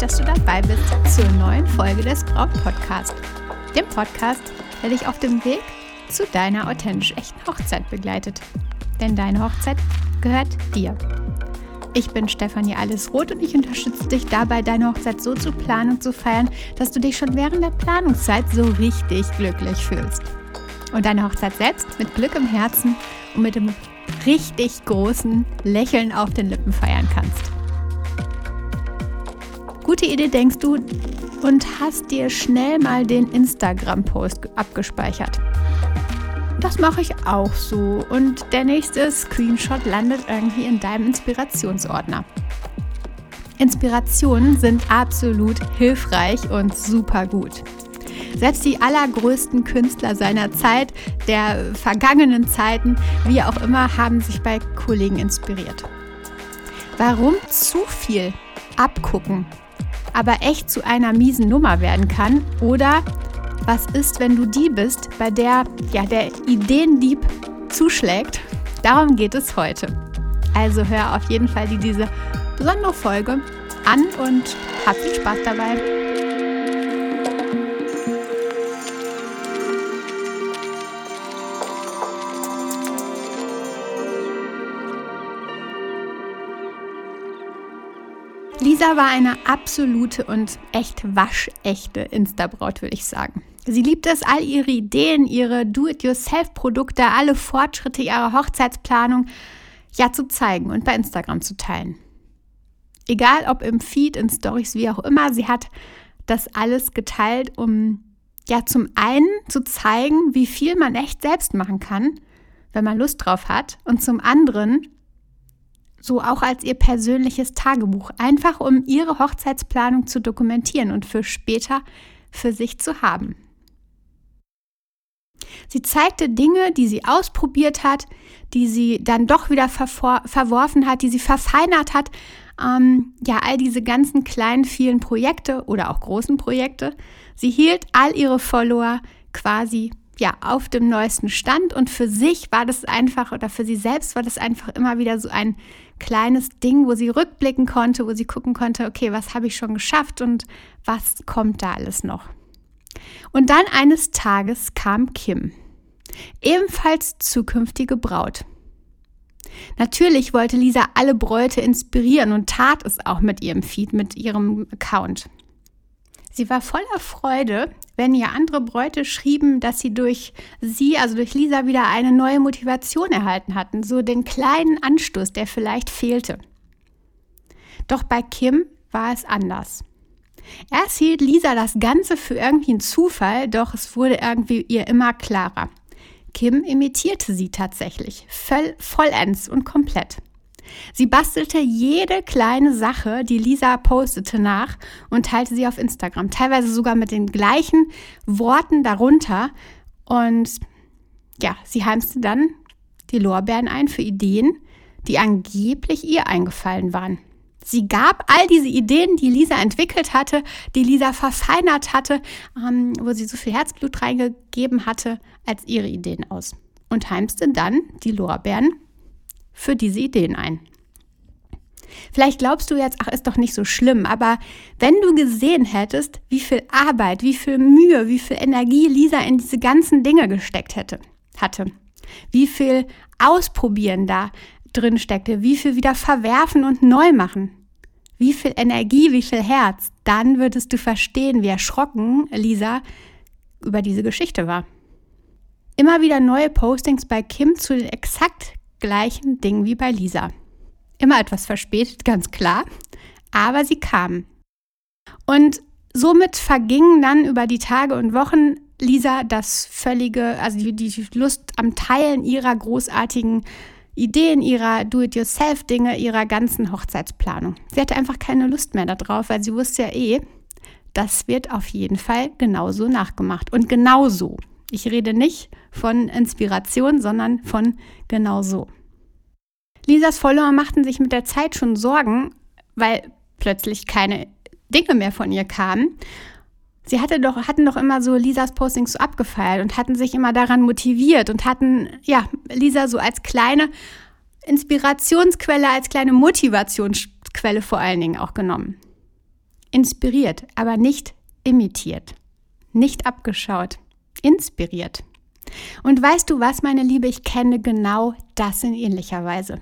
dass du dabei bist zur neuen Folge des Braut Podcast, dem Podcast, der dich auf dem Weg zu deiner authentisch echten Hochzeit begleitet. Denn deine Hochzeit gehört dir. Ich bin Stefanie Allesroth und ich unterstütze dich dabei, deine Hochzeit so zu planen und zu feiern, dass du dich schon während der Planungszeit so richtig glücklich fühlst. Und deine Hochzeit selbst mit Glück im Herzen und mit dem richtig großen Lächeln auf den Lippen feiern kannst. Gute Idee, denkst du, und hast dir schnell mal den Instagram-Post abgespeichert. Das mache ich auch so und der nächste Screenshot landet irgendwie in deinem Inspirationsordner. Inspirationen sind absolut hilfreich und super gut. Selbst die allergrößten Künstler seiner Zeit, der vergangenen Zeiten, wie auch immer, haben sich bei Kollegen inspiriert. Warum zu viel abgucken, aber echt zu einer miesen Nummer werden kann? Oder was ist, wenn du die bist, bei der ja, der Ideendieb zuschlägt? Darum geht es heute. Also hör auf jeden Fall die, diese besondere Folge an und hab viel Spaß dabei. Lisa war eine absolute und echt waschechte Instabraut, würde ich sagen. Sie liebt es, all ihre Ideen, ihre Do-it-yourself-Produkte, alle Fortschritte ihrer Hochzeitsplanung ja zu zeigen und bei Instagram zu teilen. Egal ob im Feed, in Stories, wie auch immer, sie hat das alles geteilt, um ja zum einen zu zeigen, wie viel man echt selbst machen kann, wenn man Lust drauf hat, und zum anderen so auch als ihr persönliches Tagebuch, einfach um ihre Hochzeitsplanung zu dokumentieren und für später für sich zu haben. Sie zeigte Dinge, die sie ausprobiert hat, die sie dann doch wieder verworfen hat, die sie verfeinert hat. Ähm, ja, all diese ganzen kleinen, vielen Projekte oder auch großen Projekte. Sie hielt all ihre Follower quasi ja auf dem neuesten Stand und für sich war das einfach oder für sie selbst war das einfach immer wieder so ein kleines Ding, wo sie rückblicken konnte, wo sie gucken konnte, okay, was habe ich schon geschafft und was kommt da alles noch. Und dann eines Tages kam Kim, ebenfalls zukünftige Braut. Natürlich wollte Lisa alle Bräute inspirieren und tat es auch mit ihrem Feed, mit ihrem Account. Sie war voller Freude, wenn ihr andere Bräute schrieben, dass sie durch sie, also durch Lisa, wieder eine neue Motivation erhalten hatten, so den kleinen Anstoß, der vielleicht fehlte. Doch bei Kim war es anders. Erst hielt Lisa das Ganze für irgendwie einen Zufall, doch es wurde irgendwie ihr immer klarer. Kim imitierte sie tatsächlich, voll, vollends und komplett. Sie bastelte jede kleine Sache, die Lisa postete, nach und teilte sie auf Instagram. Teilweise sogar mit den gleichen Worten darunter. Und ja, sie heimste dann die Lorbeeren ein für Ideen, die angeblich ihr eingefallen waren. Sie gab all diese Ideen, die Lisa entwickelt hatte, die Lisa verfeinert hatte, ähm, wo sie so viel Herzblut reingegeben hatte, als ihre Ideen aus. Und heimste dann die Lorbeeren für diese Ideen ein. Vielleicht glaubst du jetzt, ach, ist doch nicht so schlimm, aber wenn du gesehen hättest, wie viel Arbeit, wie viel Mühe, wie viel Energie Lisa in diese ganzen Dinge gesteckt hätte, hatte, wie viel Ausprobieren da drin steckte, wie viel wieder verwerfen und neu machen, wie viel Energie, wie viel Herz, dann würdest du verstehen, wie erschrocken Lisa über diese Geschichte war. Immer wieder neue Postings bei Kim zu den exakt gleichen Dingen wie bei Lisa. Immer etwas verspätet, ganz klar, aber sie kamen. Und somit vergingen dann über die Tage und Wochen Lisa das völlige, also die, die Lust am Teilen ihrer großartigen Ideen, ihrer Do-it-yourself-Dinge, ihrer ganzen Hochzeitsplanung. Sie hatte einfach keine Lust mehr darauf, weil sie wusste ja eh, das wird auf jeden Fall genauso nachgemacht. Und genauso. Ich rede nicht von Inspiration, sondern von genauso. Lisas Follower machten sich mit der Zeit schon Sorgen, weil plötzlich keine Dinge mehr von ihr kamen. Sie hatte doch, hatten doch immer so Lisas Postings so abgefeiert und hatten sich immer daran motiviert und hatten, ja, Lisa so als kleine Inspirationsquelle, als kleine Motivationsquelle vor allen Dingen auch genommen. Inspiriert, aber nicht imitiert. Nicht abgeschaut. Inspiriert. Und weißt du was, meine Liebe, ich kenne genau das in ähnlicher Weise.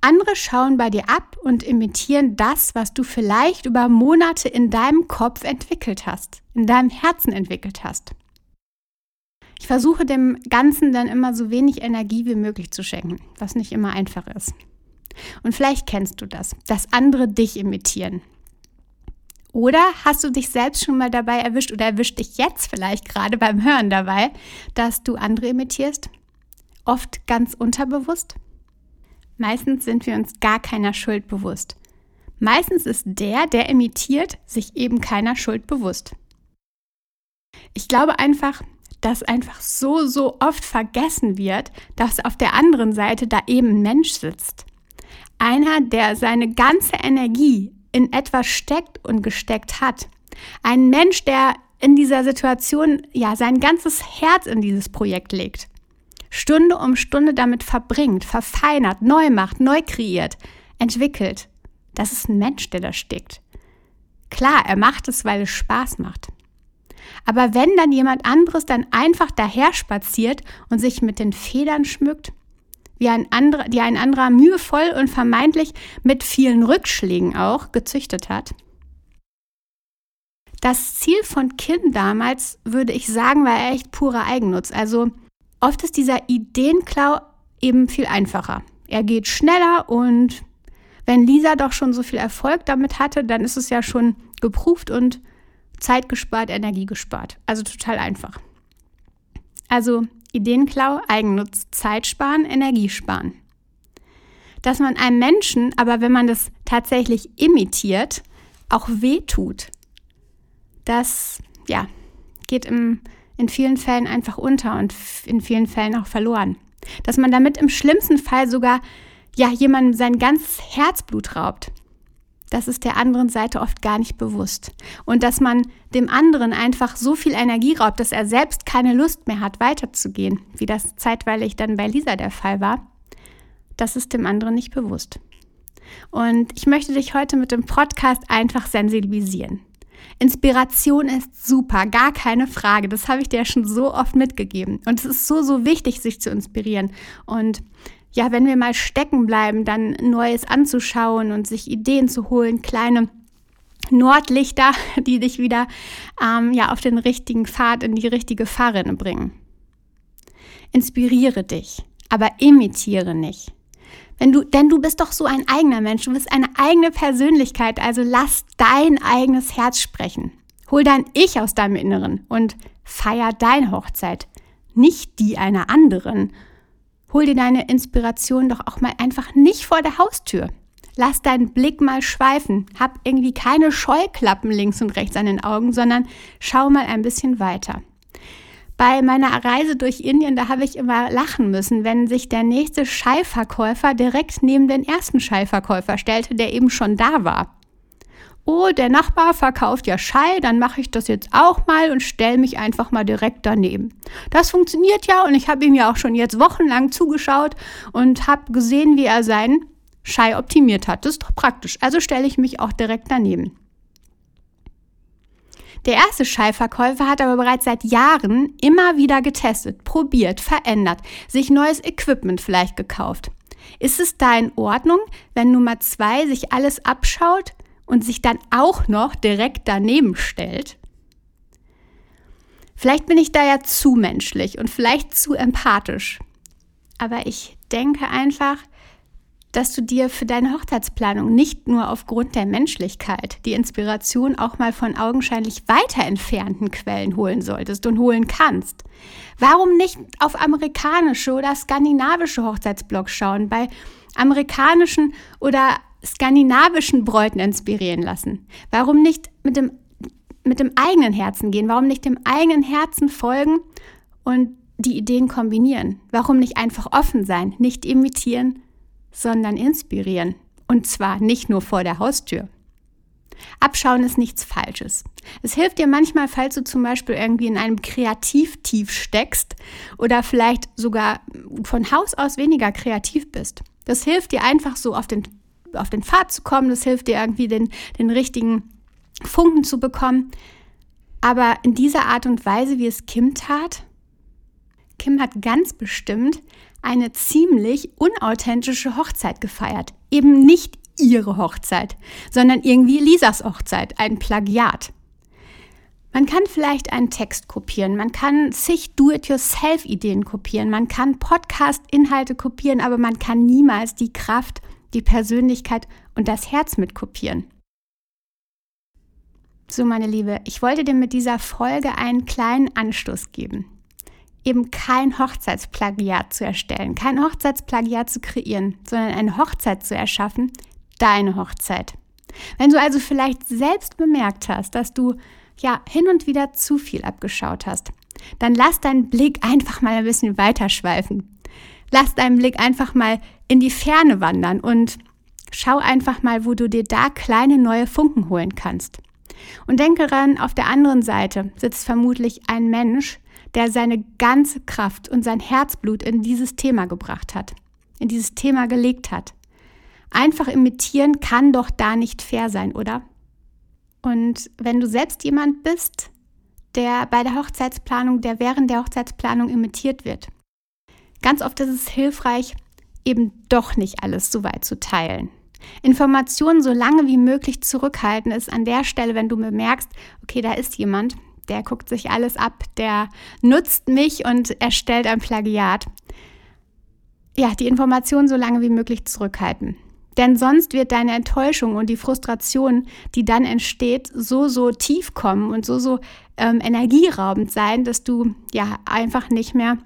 Andere schauen bei dir ab und imitieren das, was du vielleicht über Monate in deinem Kopf entwickelt hast, in deinem Herzen entwickelt hast. Ich versuche dem Ganzen dann immer so wenig Energie wie möglich zu schenken, was nicht immer einfach ist. Und vielleicht kennst du das, dass andere dich imitieren. Oder hast du dich selbst schon mal dabei erwischt oder erwischt dich jetzt vielleicht gerade beim Hören dabei, dass du andere imitierst? Oft ganz unterbewusst? Meistens sind wir uns gar keiner Schuld bewusst. Meistens ist der, der imitiert, sich eben keiner Schuld bewusst. Ich glaube einfach, dass einfach so, so oft vergessen wird, dass auf der anderen Seite da eben ein Mensch sitzt. Einer, der seine ganze Energie in etwas steckt und gesteckt hat. Ein Mensch, der in dieser Situation ja sein ganzes Herz in dieses Projekt legt. Stunde um Stunde damit verbringt, verfeinert, neu macht, neu kreiert, entwickelt. Das ist ein Mensch, der da steckt. Klar, er macht es, weil es Spaß macht. Aber wenn dann jemand anderes dann einfach daher spaziert und sich mit den Federn schmückt, wie ein anderer, die ein anderer mühevoll und vermeintlich mit vielen Rückschlägen auch gezüchtet hat. Das Ziel von Kim damals, würde ich sagen, war echt purer Eigennutz. Also Oft ist dieser Ideenklau eben viel einfacher. Er geht schneller und wenn Lisa doch schon so viel Erfolg damit hatte, dann ist es ja schon geprüft und Zeit gespart, Energie gespart. Also total einfach. Also Ideenklau, Eigennutz, Zeit sparen, Energie sparen. Dass man einem Menschen, aber wenn man das tatsächlich imitiert, auch wehtut, das ja, geht im in vielen Fällen einfach unter und in vielen Fällen auch verloren. Dass man damit im schlimmsten Fall sogar ja jemandem sein ganzes Herzblut raubt. Das ist der anderen Seite oft gar nicht bewusst. Und dass man dem anderen einfach so viel Energie raubt, dass er selbst keine Lust mehr hat, weiterzugehen, wie das zeitweilig dann bei Lisa der Fall war, das ist dem anderen nicht bewusst. Und ich möchte dich heute mit dem Podcast einfach sensibilisieren. Inspiration ist super, gar keine Frage. Das habe ich dir schon so oft mitgegeben. Und es ist so, so wichtig, sich zu inspirieren. Und ja, wenn wir mal stecken bleiben, dann Neues anzuschauen und sich Ideen zu holen, kleine Nordlichter, die dich wieder ähm, ja, auf den richtigen Pfad, in die richtige Fahrrinne bringen. Inspiriere dich, aber imitiere nicht. Wenn du, denn du bist doch so ein eigener Mensch, du bist eine eigene Persönlichkeit, also lass dein eigenes Herz sprechen. Hol dein Ich aus deinem Inneren und feier deine Hochzeit, nicht die einer anderen. Hol dir deine Inspiration doch auch mal einfach nicht vor der Haustür. Lass deinen Blick mal schweifen. Hab irgendwie keine Scheuklappen links und rechts an den Augen, sondern schau mal ein bisschen weiter. Bei meiner Reise durch Indien, da habe ich immer lachen müssen, wenn sich der nächste Schallverkäufer direkt neben den ersten Schallverkäufer stellte, der eben schon da war. Oh, der Nachbar verkauft ja Schall, dann mache ich das jetzt auch mal und stelle mich einfach mal direkt daneben. Das funktioniert ja und ich habe ihm ja auch schon jetzt wochenlang zugeschaut und habe gesehen, wie er seinen Schall optimiert hat. Das ist doch praktisch. Also stelle ich mich auch direkt daneben. Der erste Schallverkäufer hat aber bereits seit Jahren immer wieder getestet, probiert, verändert, sich neues Equipment vielleicht gekauft. Ist es da in Ordnung, wenn Nummer zwei sich alles abschaut und sich dann auch noch direkt daneben stellt? Vielleicht bin ich da ja zu menschlich und vielleicht zu empathisch. Aber ich denke einfach, dass du dir für deine Hochzeitsplanung nicht nur aufgrund der Menschlichkeit die Inspiration auch mal von augenscheinlich weiter entfernten Quellen holen solltest und holen kannst. Warum nicht auf amerikanische oder skandinavische Hochzeitsblogs schauen, bei amerikanischen oder skandinavischen Bräuten inspirieren lassen? Warum nicht mit dem, mit dem eigenen Herzen gehen? Warum nicht dem eigenen Herzen folgen und die Ideen kombinieren? Warum nicht einfach offen sein, nicht imitieren, sondern inspirieren. Und zwar nicht nur vor der Haustür. Abschauen ist nichts Falsches. Es hilft dir manchmal, falls du zum Beispiel irgendwie in einem Kreativtief steckst oder vielleicht sogar von Haus aus weniger kreativ bist. Das hilft dir einfach so auf den, auf den Pfad zu kommen. Das hilft dir irgendwie den, den richtigen Funken zu bekommen. Aber in dieser Art und Weise, wie es Kim tat, Kim hat ganz bestimmt eine ziemlich unauthentische Hochzeit gefeiert. Eben nicht ihre Hochzeit, sondern irgendwie Lisas Hochzeit, ein Plagiat. Man kann vielleicht einen Text kopieren, man kann zig Do-it-yourself-Ideen kopieren, man kann Podcast-Inhalte kopieren, aber man kann niemals die Kraft, die Persönlichkeit und das Herz mit kopieren. So, meine Liebe, ich wollte dir mit dieser Folge einen kleinen Anstoß geben. Eben kein Hochzeitsplagiat zu erstellen, kein Hochzeitsplagiat zu kreieren, sondern eine Hochzeit zu erschaffen, deine Hochzeit. Wenn du also vielleicht selbst bemerkt hast, dass du ja hin und wieder zu viel abgeschaut hast, dann lass deinen Blick einfach mal ein bisschen weiter schweifen. Lass deinen Blick einfach mal in die Ferne wandern und schau einfach mal, wo du dir da kleine neue Funken holen kannst. Und denke daran, auf der anderen Seite sitzt vermutlich ein Mensch, der seine ganze Kraft und sein Herzblut in dieses Thema gebracht hat, in dieses Thema gelegt hat. Einfach imitieren kann doch da nicht fair sein, oder? Und wenn du selbst jemand bist, der bei der Hochzeitsplanung, der während der Hochzeitsplanung imitiert wird, ganz oft ist es hilfreich, eben doch nicht alles so weit zu teilen. Informationen so lange wie möglich zurückhalten ist an der Stelle, wenn du bemerkst, okay, da ist jemand, der guckt sich alles ab, der nutzt mich und erstellt ein Plagiat. Ja, die Informationen so lange wie möglich zurückhalten. Denn sonst wird deine Enttäuschung und die Frustration, die dann entsteht, so, so tief kommen und so, so ähm, energieraubend sein, dass du ja einfach nicht mehr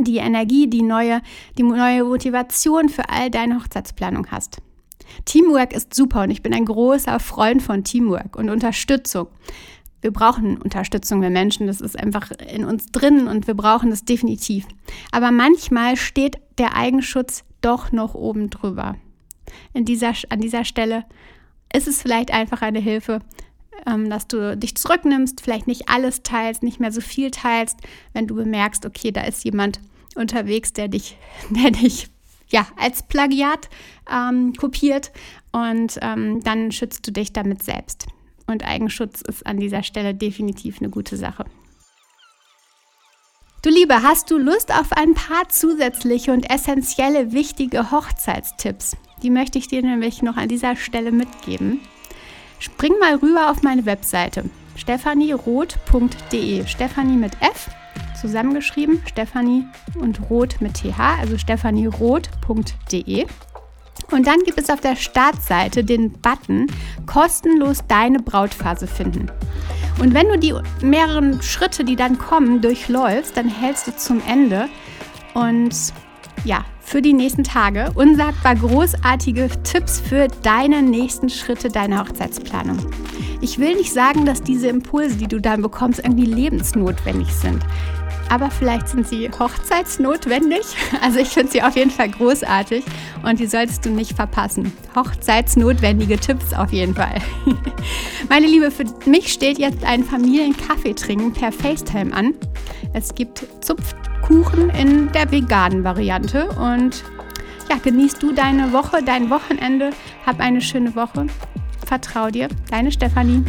die Energie, die neue, die neue Motivation für all deine Hochzeitsplanung hast. Teamwork ist super und ich bin ein großer Freund von Teamwork und Unterstützung. Wir brauchen Unterstützung wir Menschen, das ist einfach in uns drin und wir brauchen das definitiv. Aber manchmal steht der Eigenschutz doch noch oben drüber in dieser, an dieser Stelle ist es vielleicht einfach eine Hilfe, ähm, dass du dich zurücknimmst, vielleicht nicht alles teilst, nicht mehr so viel teilst, wenn du bemerkst, okay, da ist jemand unterwegs, der dich, der dich ja, als Plagiat ähm, kopiert und ähm, dann schützt du dich damit selbst. Und Eigenschutz ist an dieser Stelle definitiv eine gute Sache. Du Liebe, hast du Lust auf ein paar zusätzliche und essentielle wichtige Hochzeitstipps? Die möchte ich dir nämlich noch an dieser Stelle mitgeben. Spring mal rüber auf meine Webseite stephanieroth.de. Stephanie mit F zusammengeschrieben, Stephanie und Roth mit TH, also stephanieroth.de. Und dann gibt es auf der Startseite den Button kostenlos deine Brautphase finden. Und wenn du die mehreren Schritte, die dann kommen, durchläufst, dann hältst du zum Ende und ja, für die nächsten Tage unsagbar großartige Tipps für deine nächsten Schritte deiner Hochzeitsplanung. Ich will nicht sagen, dass diese Impulse, die du dann bekommst, irgendwie lebensnotwendig sind. Aber vielleicht sind sie hochzeitsnotwendig. Also ich finde sie auf jeden Fall großartig und die solltest du nicht verpassen. Hochzeitsnotwendige Tipps auf jeden Fall. Meine Liebe, für mich steht jetzt ein Familienkaffee trinken per FaceTime an. Es gibt Zupf Kuchen in der veganen Variante. Und ja, genießt du deine Woche, dein Wochenende. Hab eine schöne Woche. Vertrau dir, deine Stefanie.